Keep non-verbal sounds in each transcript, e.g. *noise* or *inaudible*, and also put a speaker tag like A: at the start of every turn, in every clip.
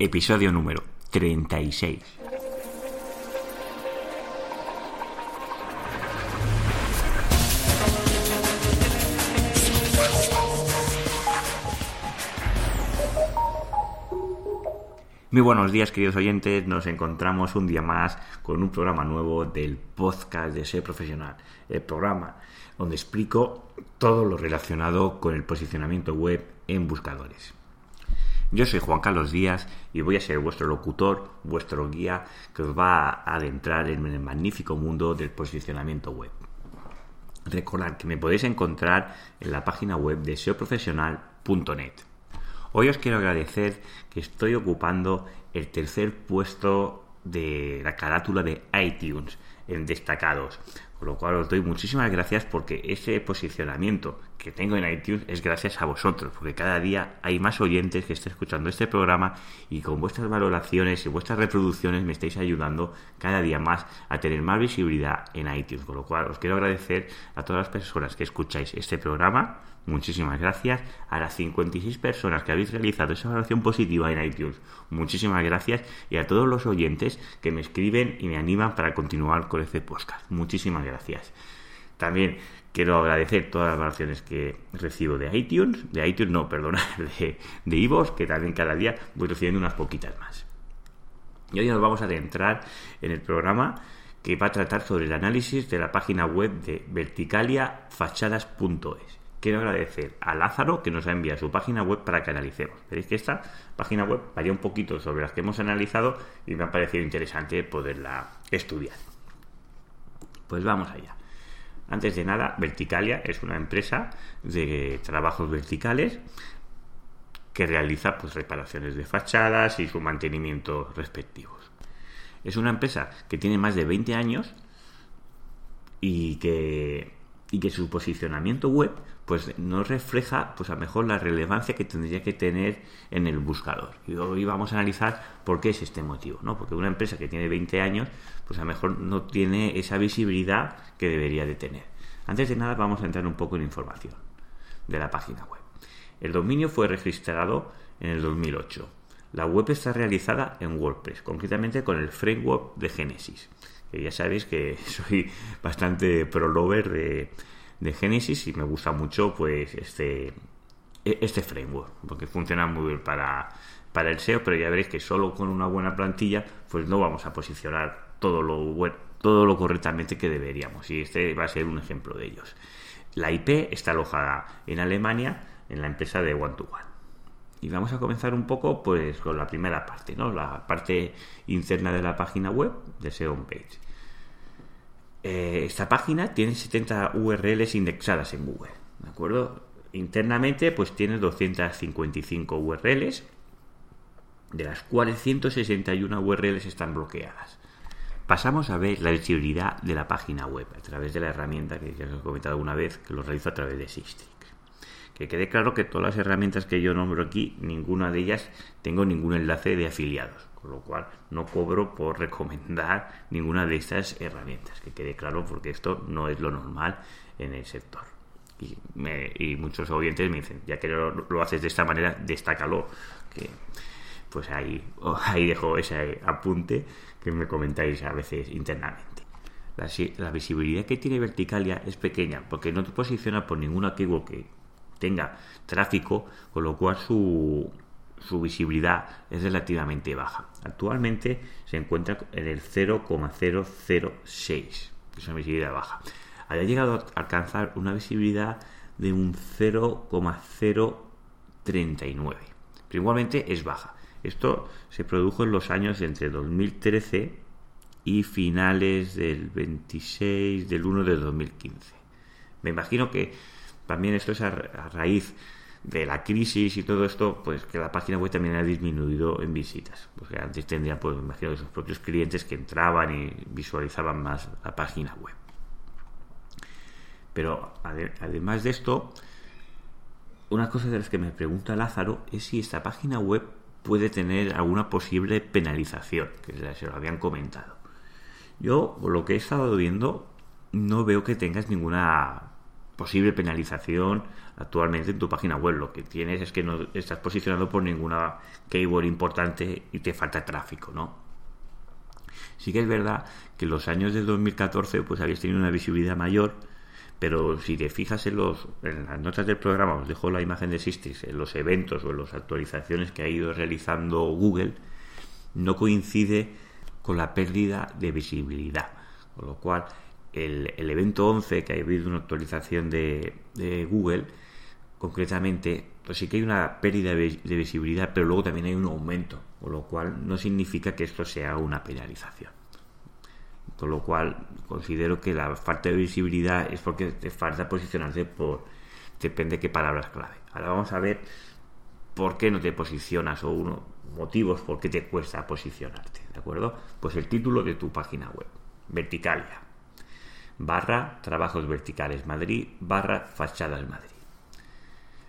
A: episodio número 36. Muy buenos días queridos oyentes, nos encontramos un día más con un programa nuevo del podcast de Ser Profesional, el programa donde explico todo lo relacionado con el posicionamiento web en buscadores. Yo soy Juan Carlos Díaz y voy a ser vuestro locutor, vuestro guía que os va a adentrar en el magnífico mundo del posicionamiento web. Recordad que me podéis encontrar en la página web de seoprofesional.net. Hoy os quiero agradecer que estoy ocupando el tercer puesto de la carátula de iTunes en destacados. Con lo cual os doy muchísimas gracias porque ese posicionamiento que tengo en iTunes es gracias a vosotros, porque cada día hay más oyentes que están escuchando este programa y con vuestras valoraciones y vuestras reproducciones me estáis ayudando cada día más a tener más visibilidad en iTunes. Con lo cual os quiero agradecer a todas las personas que escucháis este programa Muchísimas gracias a las 56 personas que habéis realizado esa evaluación positiva en iTunes. Muchísimas gracias y a todos los oyentes que me escriben y me animan para continuar con este podcast. Muchísimas gracias. También quiero agradecer todas las evaluaciones que recibo de iTunes, de iTunes no, perdona, *laughs* de, de que también cada día voy recibiendo unas poquitas más. Y hoy nos vamos a adentrar en el programa que va a tratar sobre el análisis de la página web de verticaliafachadas.es quiero agradecer a Lázaro que nos ha enviado su página web para que analicemos. Veréis que esta página web varía un poquito sobre las que hemos analizado y me ha parecido interesante poderla estudiar. Pues vamos allá. Antes de nada, Verticalia es una empresa de trabajos verticales que realiza pues, reparaciones de fachadas y su mantenimiento respectivos. Es una empresa que tiene más de 20 años y que y que su posicionamiento web pues no refleja pues a lo mejor la relevancia que tendría que tener en el buscador. Y hoy vamos a analizar por qué es este motivo, ¿no? Porque una empresa que tiene 20 años, pues a lo mejor no tiene esa visibilidad que debería de tener. Antes de nada vamos a entrar un poco en información de la página web. El dominio fue registrado en el 2008. La web está realizada en WordPress, concretamente con el framework de Genesis ya sabéis que *laughs* soy bastante pro lover de, de Genesis y me gusta mucho pues este e, este framework porque funciona muy bien para, para el SEO pero ya veréis que solo con una buena plantilla pues no vamos a posicionar todo lo todo lo correctamente que deberíamos. Y este va a ser un ejemplo de ellos. La IP está alojada en Alemania en la empresa de One to One y vamos a comenzar un poco pues con la primera parte, ¿no? La parte interna de la página web de SEO Page. Eh, esta página tiene 70 URLs indexadas en Google, ¿de acuerdo? Internamente pues tiene 255 URLs, de las cuales 161 URLs están bloqueadas. Pasamos a ver la visibilidad de la página web a través de la herramienta que ya os he comentado una vez, que lo realizo a través de Sistrix. Que quede claro que todas las herramientas que yo nombro aquí, ninguna de ellas tengo ningún enlace de afiliados, con lo cual no cobro por recomendar ninguna de estas herramientas. Que quede claro porque esto no es lo normal en el sector. Y, muchos oyentes me dicen, ya que lo, haces de esta manera, destácalo. Que, pues ahí, ahí dejo ese apunte que me comentáis a veces internamente. La, la visibilidad que tiene Verticalia es pequeña porque no te posiciona por ninguna keyword que tenga tráfico, con lo cual su, visibilidad es relativamente baja. Actualmente se encuentra en el 0,006, que es una visibilidad baja. Había llegado a alcanzar una visibilidad de un 0,039, pero igualmente es baja. Esto se produjo en los años entre 2013 y finales del 26 del 1 de 2015. Me imagino que también esto es a, raíz de la crisis y todo esto, pues que la página web también ha disminuido en visitas. Porque antes tendría, pues me imagino, sus propios clientes que entraban y visualizaban más la página web. Pero además de esto, una cosa de las que me pregunta Lázaro es si esta página web puede tener alguna posible penalización, que se lo habían comentado. Yo, por lo que he estado viendo, no veo que tengas ninguna posible penalización actualmente en tu página web. Lo que tienes es que no estás posicionado por ninguna keyword importante y te falta tráfico, ¿no? Sí que es verdad que los años de 2014 pues habéis tenido una visibilidad mayor, pero si te fijas en, los, en las notas del programa, os dejo la imagen de Sistis, en los eventos o en las actualizaciones que ha ido realizando Google, no coincide con la pérdida de visibilidad. Con lo cual, el, evento 11, que ha habido una actualización de, Google, concretamente, pues sí que hay una pérdida de, visibilidad, pero luego también hay un aumento, con lo cual no significa que esto sea una penalización. Con lo cual, considero que la falta de visibilidad es porque te falta posicionarte por, depende de qué palabras clave. Ahora vamos a ver por qué no te posicionas o uno, motivos por qué te cuesta posicionarte, ¿de acuerdo? Pues el título de tu página web, Verticalia barra Trabajos Verticales Madrid, barra Fachadas Madrid.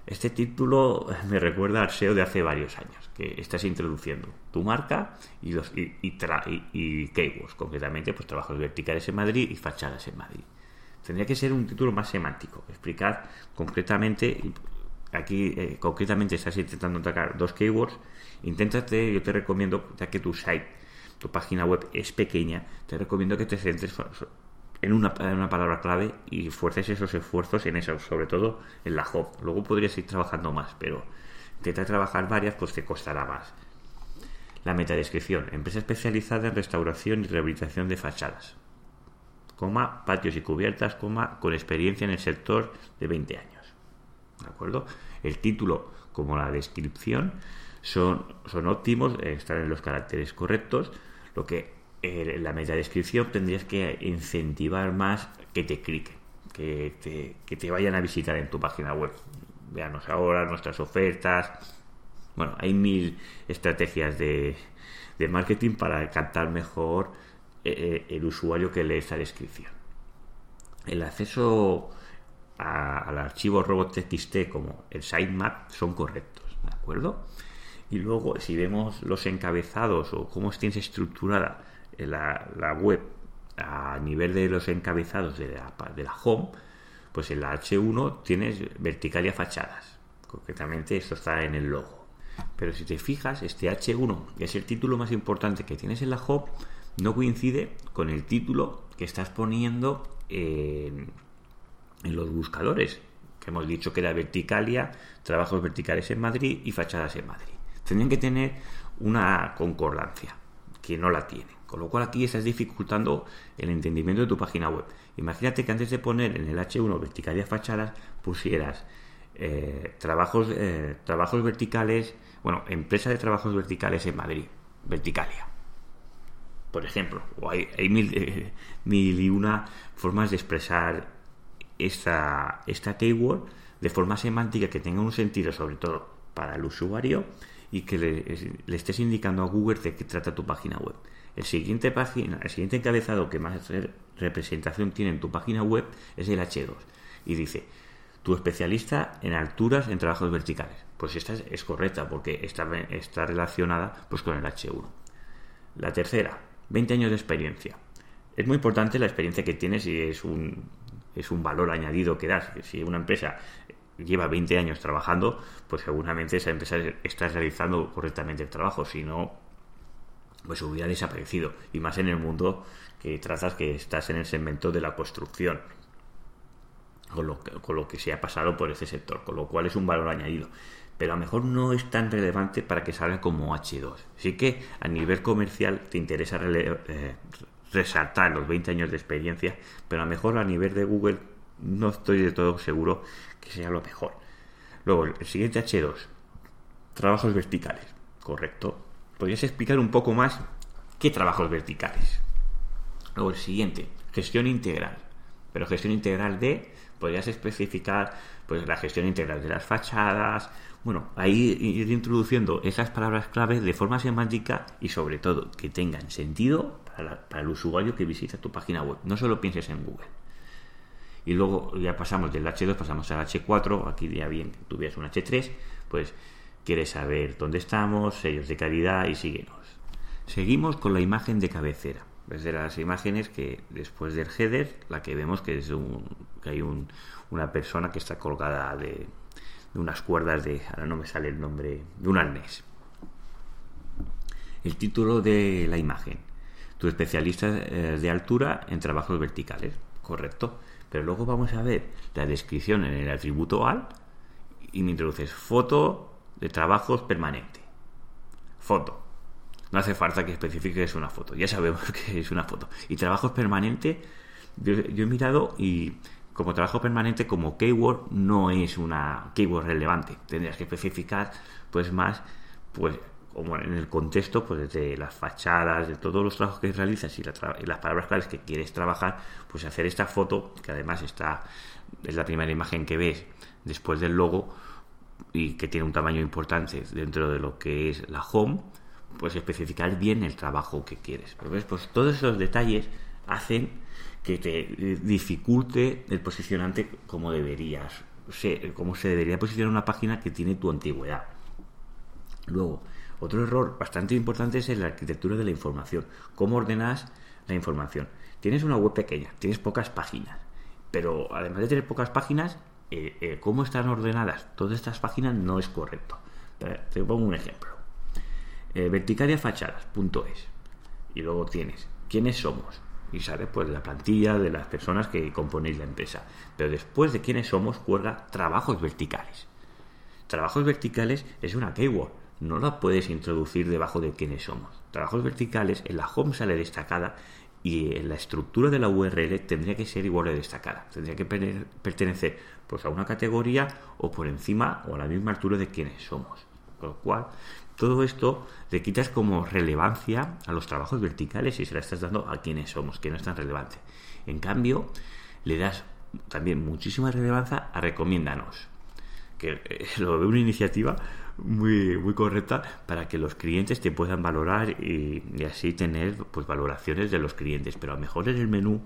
A: Este título me recuerda al SEO de hace varios años, que estás introduciendo tu marca y, los, y, y, keywords, concretamente pues trabajos verticales en Madrid y fachadas en Madrid. Tendría que ser un título más semántico, explicar concretamente, aquí eh, concretamente estás intentando atacar dos keywords, inténtate, yo te recomiendo, ya que tu site, tu página web es pequeña, te recomiendo que te centres en una, palabra clave y fuerces esos esfuerzos en eso, sobre todo en la hub. Luego podrías ir trabajando más, pero intentar trabajar varias pues te costará más. La metadescripción, empresa especializada en restauración y rehabilitación de fachadas, coma, patios y cubiertas, coma, con experiencia en el sector de 20 años. ¿De acuerdo? El título como la descripción son, son óptimos, están en los caracteres correctos, lo que eh, la descripción tendrías que incentivar más que te cliquen, que te, que te vayan a visitar en tu página web. Veanos ahora nuestras ofertas. Bueno, hay mil estrategias de, de marketing para captar mejor eh, eh, el usuario que lee esa descripción. El acceso al archivo robot.txt como el sitemap son correctos, ¿de acuerdo? Y luego, si vemos los encabezados o cómo tienes estructurada la, web a nivel de los encabezados de la, de la home, pues en la H1 tienes verticalia fachadas. Concretamente esto está en el logo. Pero si te fijas, este H1, que es el título más importante que tienes en la home, no coincide con el título que estás poniendo en, en los buscadores, que hemos dicho que era verticalia, trabajos verticales en Madrid y fachadas en Madrid. Tendrían que tener una concordancia, que no la tienen. Con lo cual aquí estás dificultando el entendimiento de tu página web. Imagínate que antes de poner en el H1 verticalia fachadas pusieras eh, trabajos, eh, trabajos verticales, bueno, empresa de trabajos verticales en Madrid, Verticalia. Por ejemplo, o hay, mil, eh, mil, y una formas de expresar esta, esta keyword de forma semántica que tenga un sentido, sobre todo para el usuario, y que le, le estés indicando a Google de qué trata tu página web. El siguiente, página, el siguiente encabezado que más representación tiene en tu página web es el H2 y dice tu especialista en alturas en trabajos verticales. Pues esta es, correcta porque está, está relacionada pues, con el H1. La tercera, 20 años de experiencia. Es muy importante la experiencia que tienes y es un, es un valor añadido que das. Si una empresa lleva 20 años trabajando, pues seguramente esa empresa está realizando correctamente el trabajo. Si no, pues hubiera desaparecido. Y más en el mundo que tratas que estás en el segmento de la construcción, con lo, que, con lo que se ha pasado por ese sector, con lo cual es un valor añadido. Pero a lo mejor no es tan relevante para que salga como H2. Así que a nivel comercial te interesa eh, resaltar los 20 años de experiencia, pero a lo mejor a nivel de Google no estoy de todo seguro que sea lo mejor. Luego, el siguiente H2, trabajos verticales, correcto podrías explicar un poco más qué trabajos verticales. Luego el siguiente, gestión integral. Pero gestión integral de, podrías especificar pues la gestión integral de las fachadas. Bueno, ahí ir introduciendo esas palabras clave de forma semántica y sobre todo que tengan sentido para, para el usuario que visita tu página web. No solo pienses en Google. Y luego ya pasamos del H2, pasamos al H4. Aquí ya bien tuvieras un H3, pues Quieres saber dónde estamos, sellos de calidad y síguenos. Seguimos con la imagen de cabecera. es de las imágenes que después del header, la que vemos que es un, que hay un, una persona que está colgada de, unas cuerdas de, ahora no me sale el nombre, de un arnés. El título de la imagen. Tu especialista de altura en trabajos verticales. Correcto. Pero luego vamos a ver la descripción en el atributo al y me introduces foto de trabajos permanente. Foto. No hace falta que especifiques una foto. Ya sabemos *laughs* que es una foto. Y trabajos permanente, yo, yo he mirado y como trabajo permanente, como keyword, no es una keyword relevante. Tendrías que especificar pues más, pues como en el contexto pues de las fachadas, de todos los trabajos que realizas y, las palabras claves que quieres trabajar, pues hacer esta foto, que además está, es la primera imagen que ves después del logo y que tiene un tamaño importante dentro de lo que es la home, pues especificar bien el trabajo que quieres. Pues todos esos detalles hacen que te dificulte el posicionante como deberías, como se debería posicionar una página que tiene tu antigüedad. Luego, otro error bastante importante es en la arquitectura de la información. ¿Cómo ordenas la información? Tienes una web pequeña, tienes pocas páginas, pero además de tener pocas páginas, eh, eh, cómo están ordenadas todas estas páginas no es correcto. Te pongo un ejemplo. Eh, verticaliafachadas.es y luego tienes quiénes somos y sale pues la plantilla de las personas que componéis la empresa. Pero después de quiénes somos cuelga trabajos verticales. Trabajos verticales es una keyword no la puedes introducir debajo de quiénes somos. Trabajos verticales en la home sale destacada y en la estructura de la URL tendría que ser igual de destacada. Tendría que pertenecer pues, a una categoría o por encima o a la misma altura de quienes somos. Con lo cual, todo esto le quitas como relevancia a los trabajos verticales y se la estás dando a quienes somos, que no es tan relevante. En cambio, le das también muchísima relevancia a recomiéndanos, que eh, *laughs* lo veo una iniciativa muy, muy correcta para que los clientes te puedan valorar y, así tener pues valoraciones de los clientes. Pero a lo mejor en el menú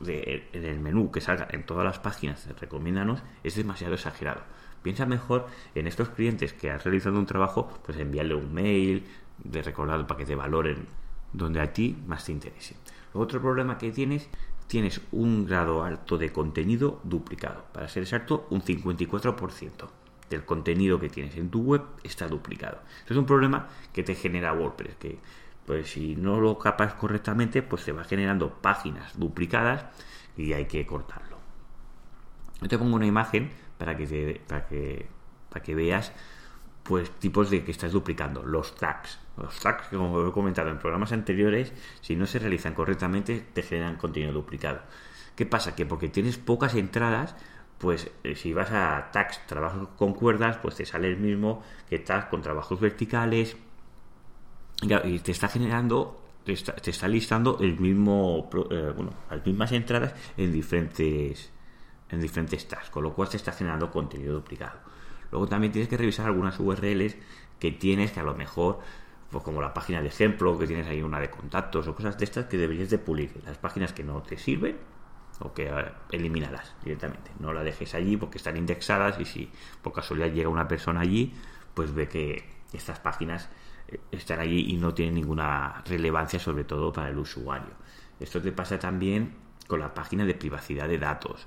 A: de, en el menú que salga en todas las páginas recomiéndanos es demasiado exagerado. Piensa mejor en estos clientes que has realizado un trabajo, pues enviarle un mail de recordado para que te valoren donde a ti más te interese. Otro problema que tienes, tienes un grado alto de contenido duplicado. Para ser exacto, un 54% del contenido que tienes en tu web está duplicado. Esto es un problema que te genera WordPress, que pues si no lo capas correctamente, pues te va generando páginas duplicadas y hay que cortarlo. Yo te pongo una imagen para que para que para que veas pues tipos de que estás duplicando los tags los tags como he comentado en programas anteriores si no se realizan correctamente te generan contenido duplicado qué pasa que porque tienes pocas entradas pues eh, si vas a tags trabajos con cuerdas, pues te sale el mismo que tags con trabajos verticales y te está generando, te está, listando el mismo, eh, bueno, las mismas entradas en diferentes en diferentes tags, con lo cual te está generando contenido duplicado. Luego también tienes que revisar algunas URLs que tienes que a lo mejor pues como la página de ejemplo, que tienes ahí una de contactos o cosas de estas que deberías de pulir. Las páginas que no te sirven, o que eh, eliminarás directamente. No la dejes allí porque están indexadas y si por casualidad llega una persona allí, pues ve que estas páginas eh, están allí y no tienen ninguna relevancia, sobre todo para el usuario. Esto te pasa también con la página de privacidad de datos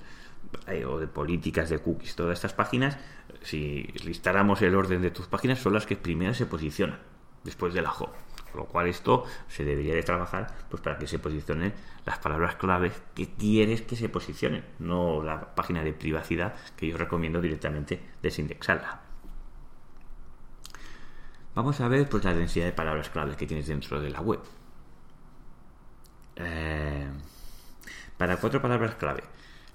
A: eh, o de políticas de cookies. Todas estas páginas, si listáramos el orden de tus páginas, son las que primero se posicionan después de la home. Con lo cual esto se debería de trabajar pues para que se posicionen las palabras claves que quieres que se posicionen, no la página de privacidad que yo recomiendo directamente desindexarla. Vamos a ver pues la densidad de palabras claves que tienes dentro de la web. Eh, para cuatro palabras clave,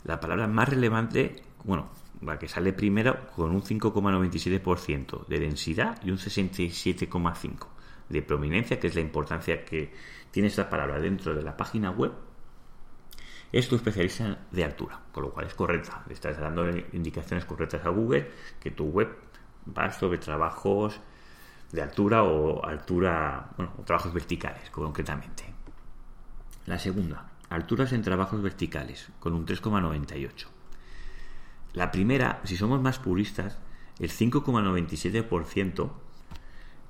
A: la palabra más relevante, bueno, la que sale primero con un 5,97% de densidad y un 67,5% de prominencia, que es la importancia que tiene esta palabra dentro de la página web, es tu especialista de altura, con lo cual es correcta. Le estás dando indicaciones correctas a Google que tu web va sobre trabajos de altura o altura, bueno, trabajos verticales, concretamente. La segunda, alturas en trabajos verticales, con un 3,98. La primera, si somos más puristas, el 5,97%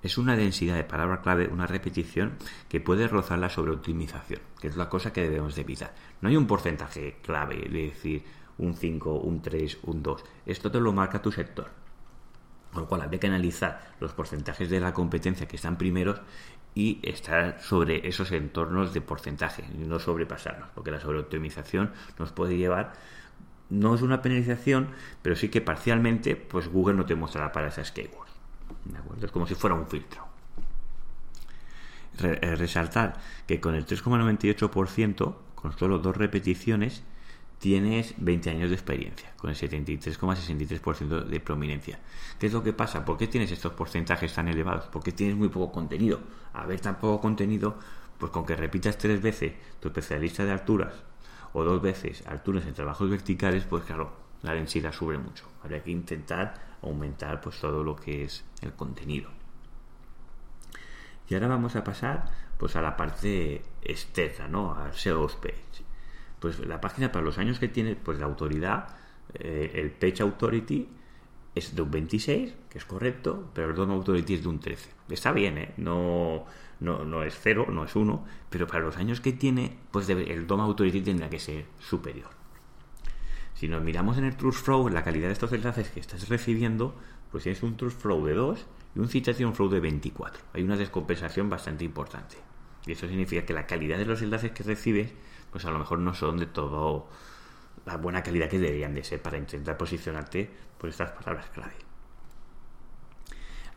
A: es una densidad de palabra clave, una repetición que puede rozar la sobreoptimización, que es la cosa que debemos de evitar. No hay un porcentaje clave de decir un 5, un 3, un 2. Esto te lo marca tu sector. Con lo cual habría que analizar los porcentajes de la competencia que están primeros y estar sobre esos entornos de porcentaje y no sobrepasarnos, porque la sobreoptimización nos puede llevar no es una penalización, pero sí que parcialmente pues Google no te mostrará para esas keywords. ¿De acuerdo? Es como si fuera un filtro. Eh, resaltar que con el 3,98%, con solo dos repeticiones, tienes 20 años de experiencia, con el 73,63% de prominencia. ¿Qué es lo que pasa? ¿Por qué tienes estos porcentajes tan elevados? Porque tienes muy poco contenido. A ver tan poco contenido, pues con que repitas tres veces tu especialista de alturas o dos veces alturas en trabajos verticales, pues claro, la densidad sube mucho. Habría que intentar aumentar pues todo lo que es el contenido. Y ahora vamos a pasar pues a la parte externa, ¿no? Al SEO page pues la página para los años que tiene, pues la autoridad, eh, el Page Authority es de un 26, que es correcto, pero el DOM Authority es de un 13. Está bien, ¿eh? No, no, no es cero, no es uno, pero para los años que tiene, pues el DOM Authority tendrá que ser superior. Si nos miramos en el Trust Flow, la calidad de estos enlaces que estás recibiendo, pues tienes un Trust Flow de 2 y un Citation Flow de 24. Hay una descompensación bastante importante. Y eso significa que la calidad de los enlaces que recibes pues a lo mejor no son de todo la buena calidad que deberían de ser para intentar posicionarte por estas palabras clave.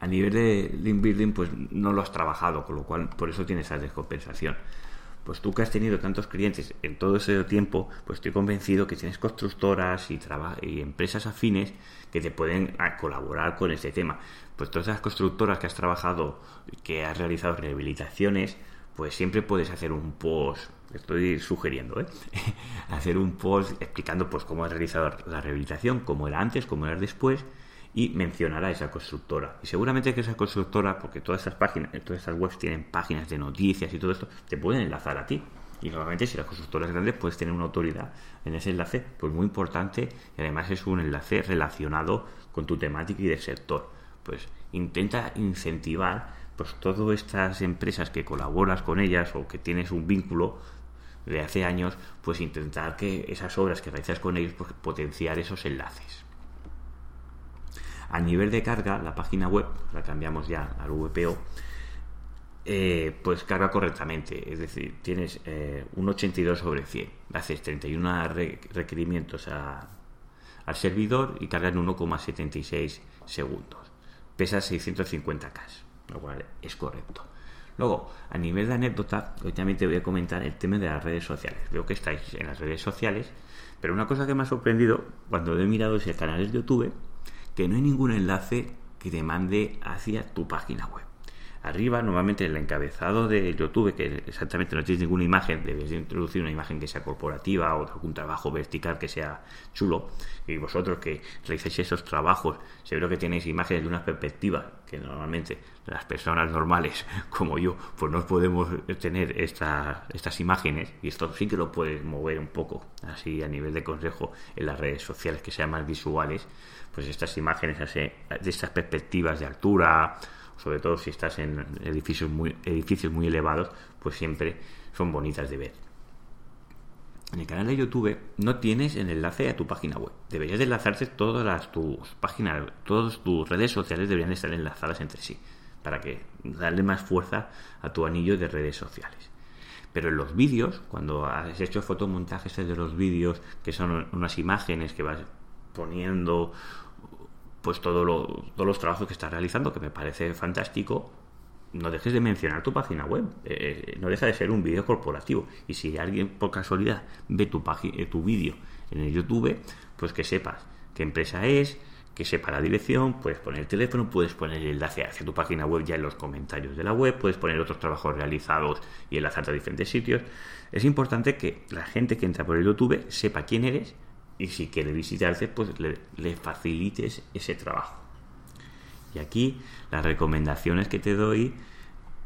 A: A nivel de link building, pues no lo has trabajado, con lo cual por eso tienes esa descompensación. Pues tú que has tenido tantos clientes en todo ese tiempo, pues estoy convencido que tienes constructoras y, y empresas afines que te pueden ah, colaborar con este tema. Pues todas esas constructoras que has trabajado, que has realizado rehabilitaciones, pues siempre puedes hacer un post estoy sugiriendo, ¿eh? *laughs* hacer un post explicando pues cómo ha realizado la rehabilitación, cómo era antes, cómo era después y mencionar a esa constructora. Y seguramente que esa constructora, porque todas estas páginas, todas estas webs tienen páginas de noticias y todo esto, te pueden enlazar a ti. Y normalmente si la constructora es grande, puedes tener una autoridad en ese enlace, pues muy importante y además es un enlace relacionado con tu temática y del sector. Pues intenta incentivar pues todas estas empresas que colaboras con ellas o que tienes un vínculo de hace años, pues intentar que esas obras que realizas con ellos, pues potenciar esos enlaces. A nivel de carga, la página web, la cambiamos ya al VPO, eh, pues carga correctamente. Es decir, tienes eh, un 82 sobre 100. Haces 31 requerimientos al servidor y carga en 1,76 segundos. Pesa 650K, lo cual es correcto. Luego, a nivel de anécdota, hoy también te voy a comentar el tema de las redes sociales. Veo que estáis en las redes sociales, pero una cosa que me ha sorprendido cuando he mirado ese canal de YouTube, que no hay ningún enlace que te mande hacia tu página web. Arriba, normalmente el encabezado de YouTube, que exactamente no tienes ninguna imagen, debes introducir una imagen que sea corporativa o algún trabajo vertical que sea chulo. Y vosotros que realizáis esos trabajos, seguro que tenéis imágenes de una perspectiva que normalmente las personas normales *laughs* como yo, pues no podemos tener estas imágenes. Y esto sí que lo puedes mover un poco, así a nivel de consejo en las redes sociales que sean más visuales. Pues estas imágenes de estas perspectivas de altura sobre todo si estás en edificios muy, edificios muy elevados, pues siempre son bonitas de ver. En el canal de YouTube no tienes el enlace a tu página web. Deberías de enlazarte todas tus páginas, todas tus redes sociales deberían estar enlazadas entre sí, para que darle más fuerza a tu anillo de redes sociales. Pero en los vídeos, cuando has hecho fotomontajes de los vídeos, que son unas imágenes que vas poniendo pues todo todos los trabajos que estás realizando, que me parece fantástico, no dejes de mencionar tu página web. Eh, no deja de ser un vídeo corporativo. Y si alguien por casualidad ve tu, eh, tu vídeo en el YouTube, pues que sepas qué empresa es, que sepa la dirección, puedes poner el teléfono, puedes poner el enlace hacia tu página web ya en los comentarios de la web, puedes poner otros trabajos realizados y enlazarte a diferentes sitios. Es importante que la gente que entra por el YouTube sepa quién eres, y si quiere visitarte, pues le, facilites ese trabajo. Y aquí las recomendaciones que te doy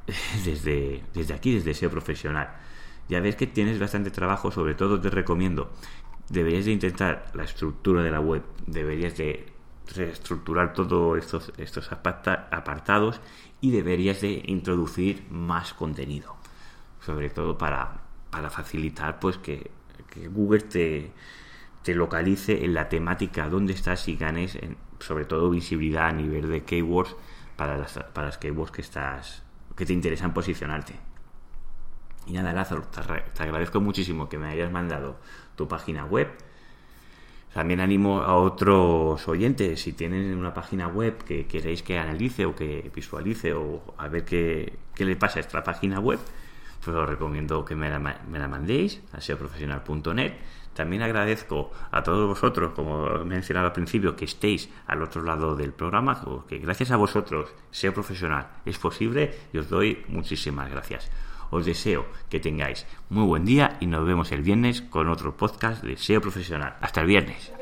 A: *laughs* desde, desde aquí, desde SEO profesional. Ya ves que tienes bastante trabajo, sobre todo te recomiendo, deberías de intentar la estructura de la web, deberías de reestructurar todos estos, estos apartados y deberías de introducir más contenido, sobre todo para, para facilitar pues que, Google te, te, localice en la temática donde estás y ganes sobre todo visibilidad a nivel de keywords para las, para las keywords que estás que te interesan posicionarte. Y nada, Lázaro, te agradezco muchísimo que me hayas mandado tu página web también animo a otros oyentes, si tienen una página web que queréis que analice o que visualice o a ver qué, le pasa a esta página web, pues os recomiendo que me la, me la mandéis a seoprofesional.net. También agradezco a todos vosotros, como he mencionado al principio, que estéis al otro lado del programa, que gracias a vosotros, SEO Profesional, es posible y os doy muchísimas gracias. Os deseo que tengáis muy buen día y nos vemos el viernes con otro podcast de SEO profesional. Hasta el viernes.